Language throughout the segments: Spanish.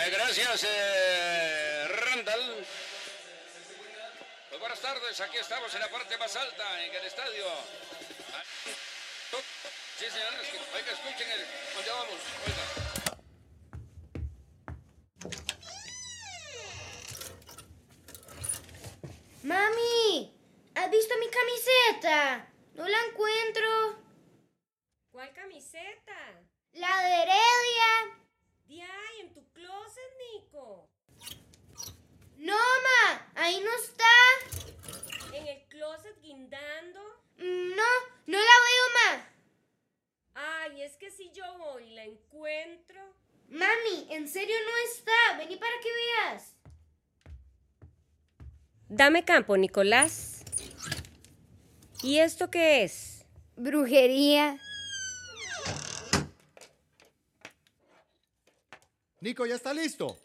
Eh, gracias, eh, Randall. Pues buenas tardes, aquí estamos en la parte más alta, en el estadio. Sí, señores, que, oiga, escuchen el... ¿Dónde vamos? Oiga. Mami, ¿has visto mi camiseta? No la encuentro. ¿Cuál camiseta? La de Heredia. De ahí, en tu closet, Nico. No, ma, ahí no está. En el closet guindando. No, no la veo, ma. Ay, es que si yo voy y la encuentro. Mami, en serio no está. Vení para que veas. Dame campo, Nicolás. ¿Y esto qué es? Brujería. Nico, ya está listo.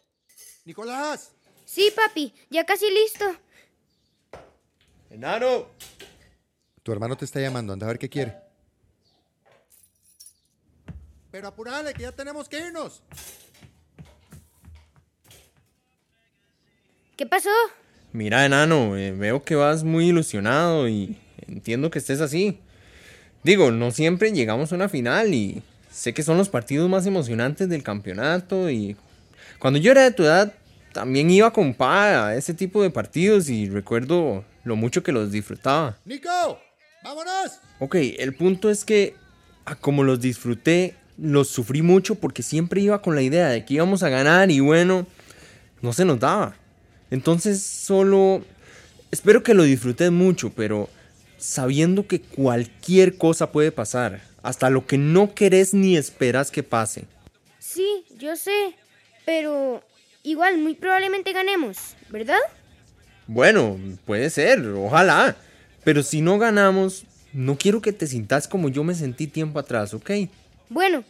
Nicolás. Sí, papi, ya casi listo. Enano. Tu hermano te está llamando, anda a ver qué quiere. Pero apurale, que ya tenemos que irnos. ¿Qué pasó? Mira, enano, eh, veo que vas muy ilusionado y entiendo que estés así. Digo, no siempre llegamos a una final y sé que son los partidos más emocionantes del campeonato y cuando yo era de tu edad también iba con pa a ese tipo de partidos y recuerdo lo mucho que los disfrutaba. Nico, vámonos. Ok, el punto es que como los disfruté, los sufrí mucho porque siempre iba con la idea de que íbamos a ganar y bueno, no se nos daba. Entonces solo espero que lo disfrutes mucho, pero sabiendo que cualquier cosa puede pasar, hasta lo que no querés ni esperas que pase. Sí, yo sé, pero igual muy probablemente ganemos, ¿verdad? Bueno, puede ser, ojalá. Pero si no ganamos, no quiero que te sintas como yo me sentí tiempo atrás, ¿ok? Bueno,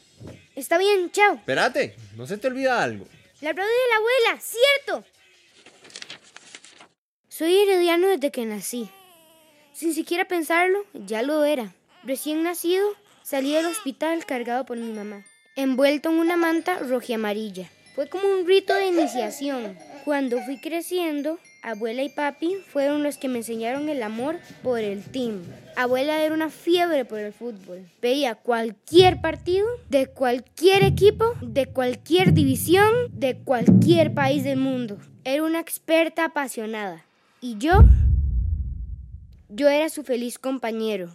está bien, chao. Espérate, no se te olvida algo. La radio de la abuela, cierto. Soy herediano desde que nací. Sin siquiera pensarlo, ya lo era. Recién nacido, salí del hospital cargado por mi mamá, envuelto en una manta rojiamarilla. Fue como un rito de iniciación. Cuando fui creciendo, abuela y papi fueron los que me enseñaron el amor por el team. Abuela era una fiebre por el fútbol. Veía cualquier partido, de cualquier equipo, de cualquier división, de cualquier país del mundo. Era una experta apasionada. Y yo, yo era su feliz compañero.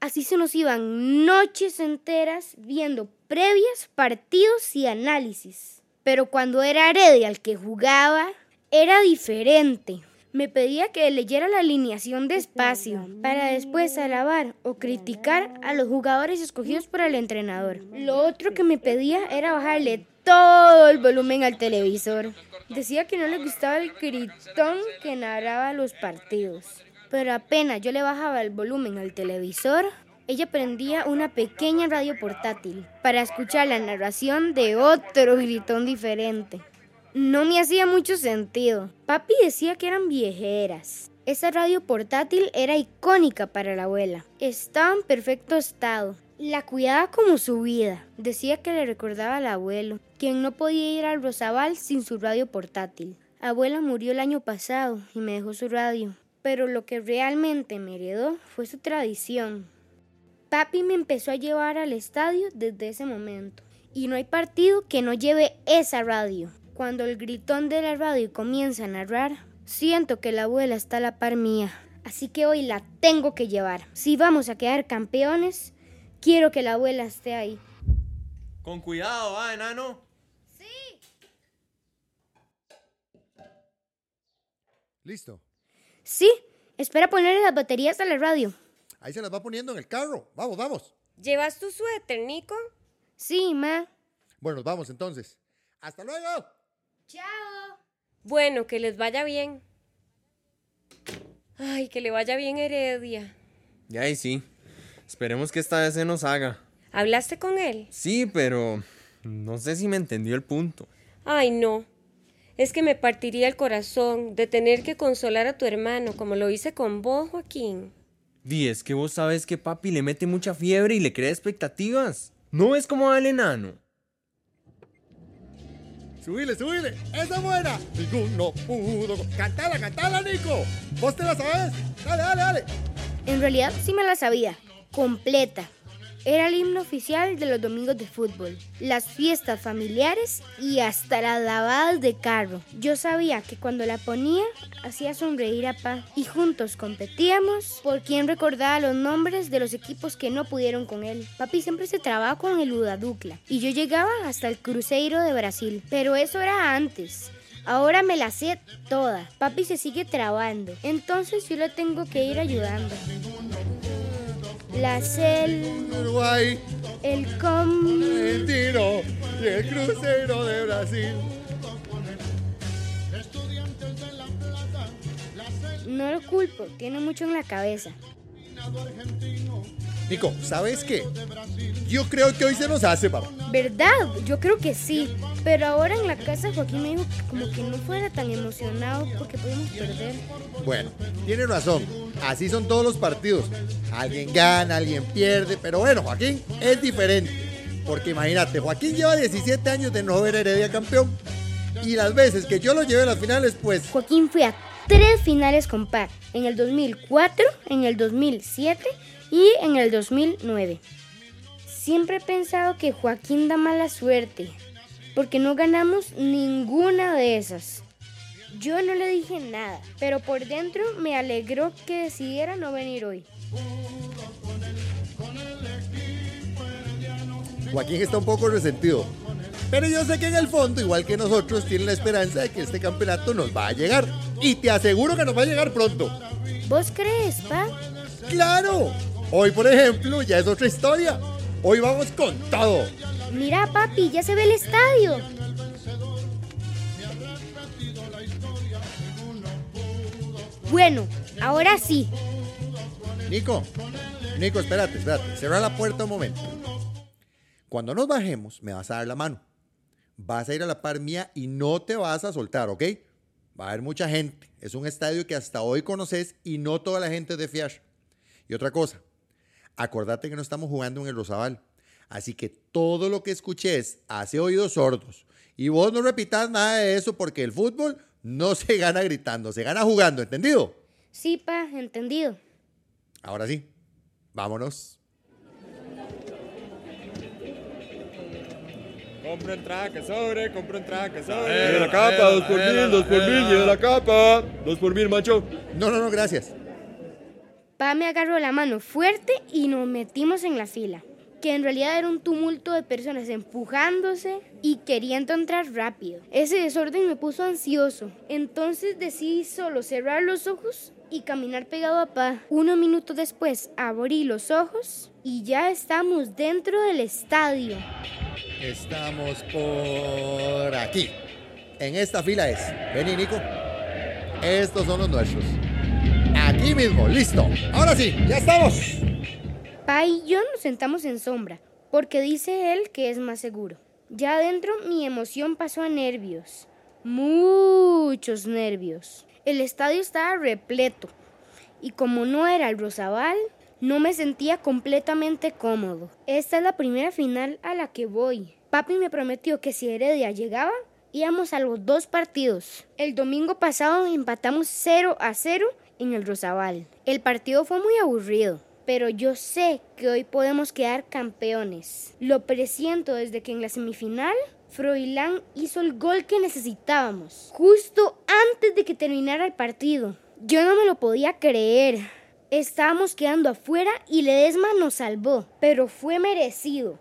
Así se nos iban noches enteras viendo previas, partidos y análisis. Pero cuando era Heredia el que jugaba, era diferente. Me pedía que leyera la alineación despacio para después alabar o criticar a los jugadores escogidos por el entrenador. Lo otro que me pedía era bajarle todo el volumen al televisor. Decía que no le gustaba el gritón que narraba los partidos. Pero apenas yo le bajaba el volumen al televisor, ella prendía una pequeña radio portátil para escuchar la narración de otro gritón diferente. No me hacía mucho sentido. Papi decía que eran viejeras. Esa radio portátil era icónica para la abuela. Estaba en perfecto estado. La cuidaba como su vida. Decía que le recordaba al abuelo, quien no podía ir al Rosabal sin su radio portátil. Abuela murió el año pasado y me dejó su radio. Pero lo que realmente me heredó fue su tradición. Papi me empezó a llevar al estadio desde ese momento. Y no hay partido que no lleve esa radio. Cuando el gritón de la radio comienza a narrar, siento que la abuela está a la par mía. Así que hoy la tengo que llevar. Si vamos a quedar campeones, quiero que la abuela esté ahí. Con cuidado, ¿ah, enano? Listo. Sí, espera ponerle las baterías a la radio. Ahí se las va poniendo en el carro. Vamos, vamos. ¿Llevas tu suéter, Nico? Sí, ma. Bueno, vamos entonces. ¡Hasta luego! Chao. Bueno, que les vaya bien. Ay, que le vaya bien Heredia. Ya y sí. Esperemos que esta vez se nos haga. ¿Hablaste con él? Sí, pero no sé si me entendió el punto. Ay, no. Es que me partiría el corazón de tener que consolar a tu hermano como lo hice con vos, Joaquín. Di, es que vos sabes que papi le mete mucha fiebre y le crea expectativas. ¿No es como al enano? Subile, subile. Esa es buena. Ninguno pudo. Cantala, cantala, Nico. ¿Vos te la sabes? Dale, dale, dale. En realidad sí me la sabía, completa. Era el himno oficial de los domingos de fútbol, las fiestas familiares y hasta las lavadas de carro. Yo sabía que cuando la ponía hacía sonreír a Pa y juntos competíamos por quien recordaba los nombres de los equipos que no pudieron con él. Papi siempre se trababa con el Udaducla y yo llegaba hasta el Cruzeiro de Brasil, pero eso era antes. Ahora me la sé toda. Papi se sigue trabando. Entonces yo le tengo que ir ayudando. La cel, Uruguay, el com... Argentino y el crucero de Brasil. No lo culpo, tiene mucho en la cabeza. Nico, ¿sabes qué? Yo creo que hoy se nos hace, papá. ¿Verdad? Yo creo que sí. Pero ahora en la casa Joaquín me dijo que como que no fuera tan emocionado porque podemos perder. Bueno, tiene razón. Así son todos los partidos. Alguien gana, alguien pierde. Pero bueno, Joaquín es diferente. Porque imagínate, Joaquín lleva 17 años de no ver Heredia campeón. Y las veces que yo lo llevé a las finales, pues Joaquín fue a tres finales con PAC. En el 2004, en el 2007 y en el 2009. Siempre he pensado que Joaquín da mala suerte. Porque no ganamos ninguna de esas. Yo no le dije nada, pero por dentro me alegró que decidiera no venir hoy. Joaquín está un poco resentido. Pero yo sé que en el fondo, igual que nosotros, tiene la esperanza de que este campeonato nos va a llegar. Y te aseguro que nos va a llegar pronto. ¿Vos crees, pa? ¡Claro! Hoy, por ejemplo, ya es otra historia. Hoy vamos con todo. Mira, papi, ya se ve el estadio. Bueno, ahora sí. Nico, Nico, espérate, espérate. Cerra la puerta un momento. Cuando nos bajemos, me vas a dar la mano. Vas a ir a la par mía y no te vas a soltar, ¿ok? Va a haber mucha gente. Es un estadio que hasta hoy conoces y no toda la gente es de fiar. Y otra cosa, acordate que no estamos jugando en el Rosabal. Así que todo lo que escuches hace oídos sordos. Y vos no repitas nada de eso porque el fútbol no se gana gritando, se gana jugando, ¿entendido? Sí, pa, entendido. Ahora sí, vámonos. Compro entrada que sobre, compro entrada que sobre. Lleve la capa, dos por mil, dos por mil, lleve la capa. Dos por mil, macho. No, no, no, gracias. Pa me agarró la mano fuerte y nos metimos en la fila, que en realidad era un tumulto de personas empujándose y queriendo entrar rápido. Ese desorden me puso ansioso, entonces decidí solo cerrar los ojos y caminar pegado a Pa. Unos minutos después abrí los ojos y ya estamos dentro del estadio. Estamos por aquí. En esta fila es. Vení, Nico. Estos son los nuestros. Mismo, listo. Ahora sí, ya estamos. Pa y yo nos sentamos en sombra, porque dice él que es más seguro. Ya adentro mi emoción pasó a nervios, muchos nervios. El estadio estaba repleto y como no era el Rosabal, no me sentía completamente cómodo. Esta es la primera final a la que voy. Papi me prometió que si Heredia llegaba, íbamos a los dos partidos. El domingo pasado empatamos 0 a 0 en el Rosabal. El partido fue muy aburrido, pero yo sé que hoy podemos quedar campeones. Lo presiento desde que en la semifinal Froilán hizo el gol que necesitábamos, justo antes de que terminara el partido. Yo no me lo podía creer. Estábamos quedando afuera y Ledesma nos salvó, pero fue merecido.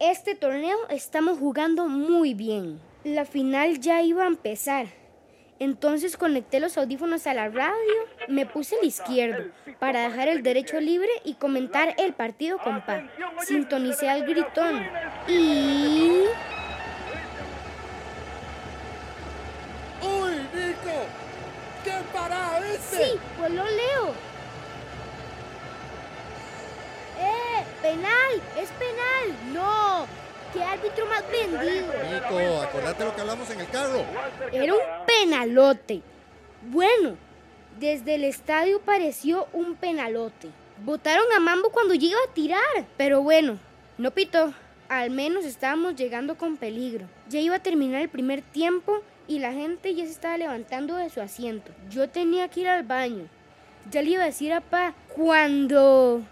Este torneo estamos jugando muy bien. La final ya iba a empezar. Entonces conecté los audífonos a la radio, me puse al izquierdo para dejar el derecho libre y comentar el partido con Pa. Sintonicé al gritón y... ¡Uy, Nico! ¡Qué parada, viste! Sí, pues lo leo. ¡Eh! ¡Penal! ¡Es penal! ¡No! ¡Qué árbitro más vendido! Nico, acordate lo que hablamos en el carro. Era un penalote. Bueno, desde el estadio pareció un penalote. Votaron a Mambo cuando iba a tirar. Pero bueno, no pitó. Al menos estábamos llegando con peligro. Ya iba a terminar el primer tiempo y la gente ya se estaba levantando de su asiento. Yo tenía que ir al baño. Ya le iba a decir a Pa cuando...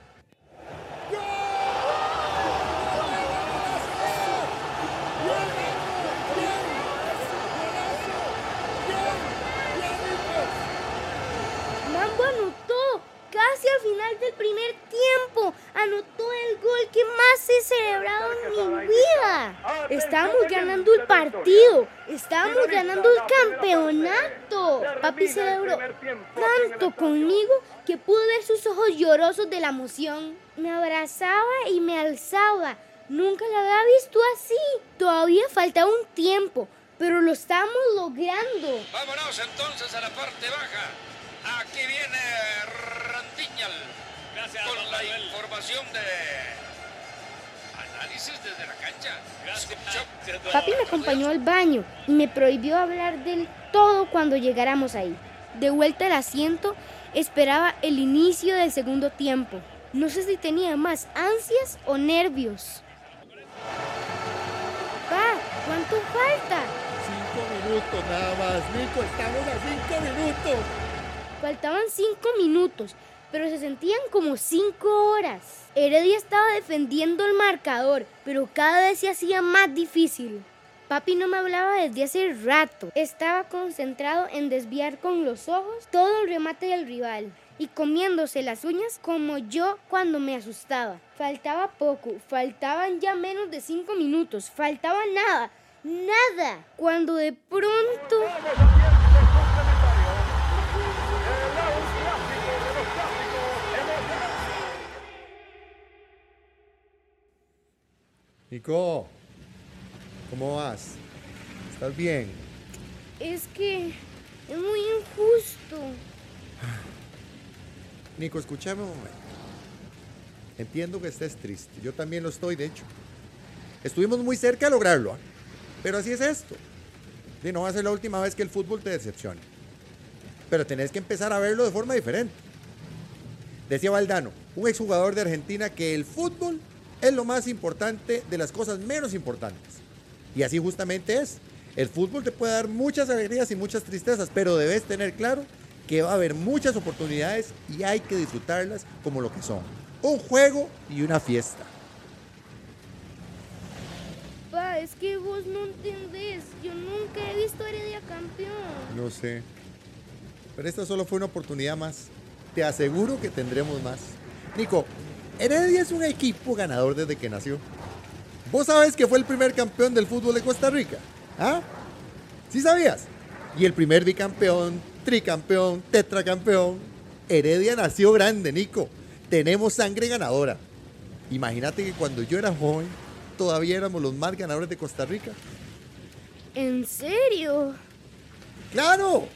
Mambo anotó casi al final del primer tiempo. Anotó el gol que más he celebrado en mi vida. Estábamos ganando el partido. Estábamos ganando el campeonato. Papi celebró tanto conmigo que pude ver sus ojos llorosos de la emoción. Me abrazaba y me alzaba. Nunca la había visto así. Todavía faltaba un tiempo, pero lo estamos logrando. Vámonos entonces a la parte baja. Aquí viene Randiñal. Gracias, con la información de análisis desde la cancha. Gracias, Escuchó. don Papi me acompañó al baño y me prohibió hablar del todo cuando llegáramos ahí. De vuelta al asiento, esperaba el inicio del segundo tiempo. No sé si tenía más ansias o nervios. Pa, ¿cuánto falta? Cinco minutos nada más, Nico, estamos a cinco minutos. Faltaban cinco minutos, pero se sentían como cinco horas. Heredia estaba defendiendo el marcador, pero cada vez se hacía más difícil. Papi no me hablaba desde hace rato. Estaba concentrado en desviar con los ojos todo el remate del rival y comiéndose las uñas como yo cuando me asustaba. Faltaba poco, faltaban ya menos de cinco minutos, faltaba nada, nada. Cuando de pronto... Nico, ¿cómo vas? ¿Estás bien? Es que es muy injusto. Nico, escúchame un momento. Entiendo que estés triste. Yo también lo estoy, de hecho. Estuvimos muy cerca de lograrlo. ¿ah? Pero así es esto. Y no va a ser la última vez que el fútbol te decepcione. Pero tenés que empezar a verlo de forma diferente. Decía Valdano, un exjugador de Argentina, que el fútbol es lo más importante de las cosas menos importantes. Y así justamente es. El fútbol te puede dar muchas alegrías y muchas tristezas, pero debes tener claro que va a haber muchas oportunidades y hay que disfrutarlas como lo que son. Un juego y una fiesta. Pa, es que vos no entendés. Yo nunca he visto a Heredia campeón. No sé. Pero esta solo fue una oportunidad más. Te aseguro que tendremos más. Nico, Heredia es un equipo ganador desde que nació. ¿Vos sabés que fue el primer campeón del fútbol de Costa Rica? ¿Ah? ¿Sí sabías? Y el primer bicampeón, tricampeón, tetracampeón. Heredia nació grande, Nico. Tenemos sangre ganadora. Imagínate que cuando yo era joven, todavía éramos los más ganadores de Costa Rica. ¿En serio? ¡Claro!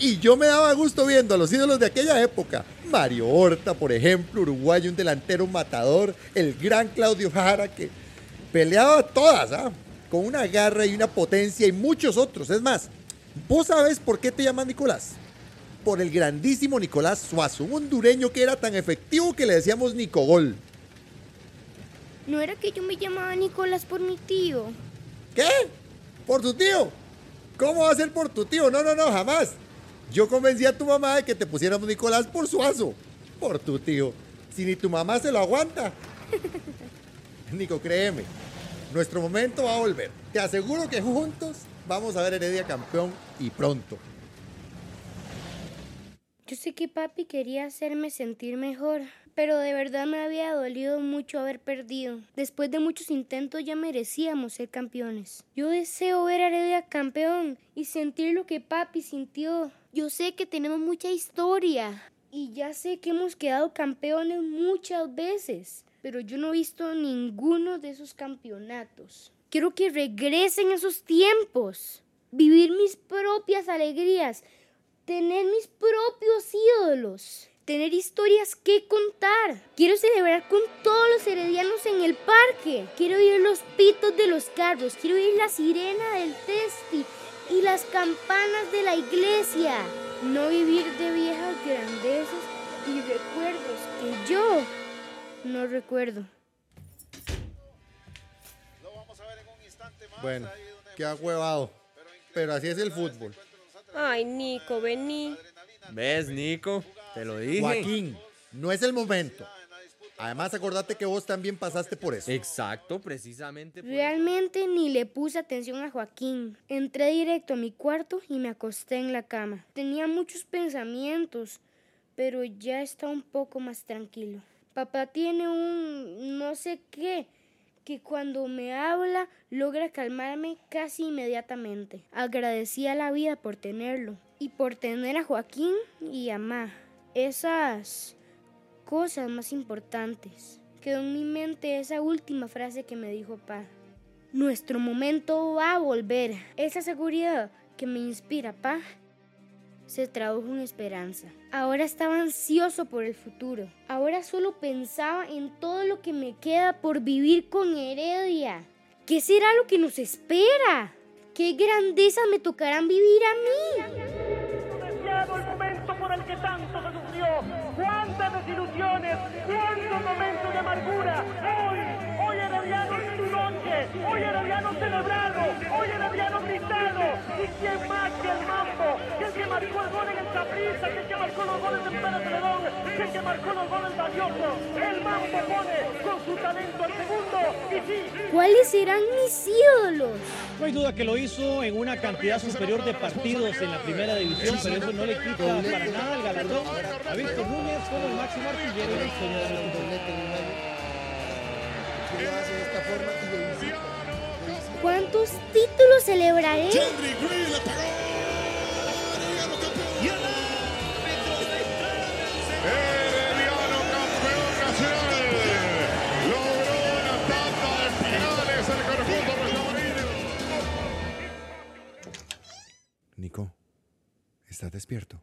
Y yo me daba gusto viendo a los ídolos de aquella época. Mario Horta, por ejemplo, uruguayo, un delantero matador. El gran Claudio Jara, que peleaba todas, ¿ah? Con una garra y una potencia y muchos otros. Es más, ¿vos sabés por qué te llaman Nicolás? Por el grandísimo Nicolás Suazo, un hondureño que era tan efectivo que le decíamos Nicogol. No era que yo me llamaba Nicolás por mi tío. ¿Qué? ¿Por tu tío? ¿Cómo va a ser por tu tío? No, no, no, jamás. Yo convencí a tu mamá de que te pusiéramos Nicolás por Suazo. Por tu tío. Si ni tu mamá se lo aguanta. Nico, créeme. Nuestro momento va a volver. Te aseguro que juntos vamos a ver Heredia campeón y pronto. Yo sé que papi quería hacerme sentir mejor, pero de verdad me había dolido mucho haber perdido. Después de muchos intentos ya merecíamos ser campeones. Yo deseo ver a Heredia campeón y sentir lo que papi sintió. Yo sé que tenemos mucha historia y ya sé que hemos quedado campeones muchas veces, pero yo no he visto ninguno de esos campeonatos. Quiero que regresen esos tiempos, vivir mis propias alegrías, tener mis propios ídolos, tener historias que contar. Quiero celebrar con todos los heredianos en el parque. Quiero oír los pitos de los carros, quiero oír la sirena del testi y las campanas de la iglesia. No vivir de viejas grandezas y recuerdos que yo no recuerdo. Bueno, qué huevado. Pero así es el fútbol. Ay, Nico, vení. ¿Ves, Nico? Te lo dije. Joaquín, no es el momento. Además, acordate que vos también pasaste por eso. Exacto, precisamente. por- Realmente ni le puse atención a Joaquín. Entré directo a mi cuarto y me acosté en la cama. Tenía muchos pensamientos, pero ya está un poco más tranquilo. Papá tiene un no sé qué que cuando me habla logra calmarme casi inmediatamente. Agradecí a la vida por tenerlo y por tener a Joaquín y a Ma. Esas cosas más importantes. Quedó en mi mente esa última frase que me dijo Pa. Nuestro momento va a volver. Esa seguridad que me inspira Pa se tradujo en esperanza. Ahora estaba ansioso por el futuro. Ahora solo pensaba en todo lo que me queda por vivir con Heredia. ¿Qué será lo que nos espera? ¿Qué grandeza me tocarán vivir a mí? ¡Cuántas desilusiones! ¡Cuántos momentos de amargura! Hoy Herediano celebrado. Hoy Herediano gritado. ¿Y quién más que el Mambo? Que el que marcó el gol en el Saprissa, que el que marcó los goles en Pérez Celedón, que el que marcó los goles valiosos. El Mambo pone con su talento al segundo. Y sí, ¿Cuáles serán mis ídolos? No hay duda que lo hizo en una cantidad superior de partidos en la primera división, pero eso no le quita para nada el galardón a Víctor Núñez como el máximo artillero de la historia del fútbol. ¿Cuántos títulos celebraré? Herediano campeón nacional. Logró una tanda de finales el conjunto rosarino. Nico, ¿estás despierto?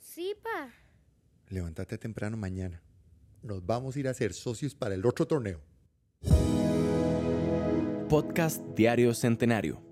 Sí, Pa. Levántate temprano mañana. Nos vamos a ir a ser socios para el otro torneo. Podcast Diario Centenario.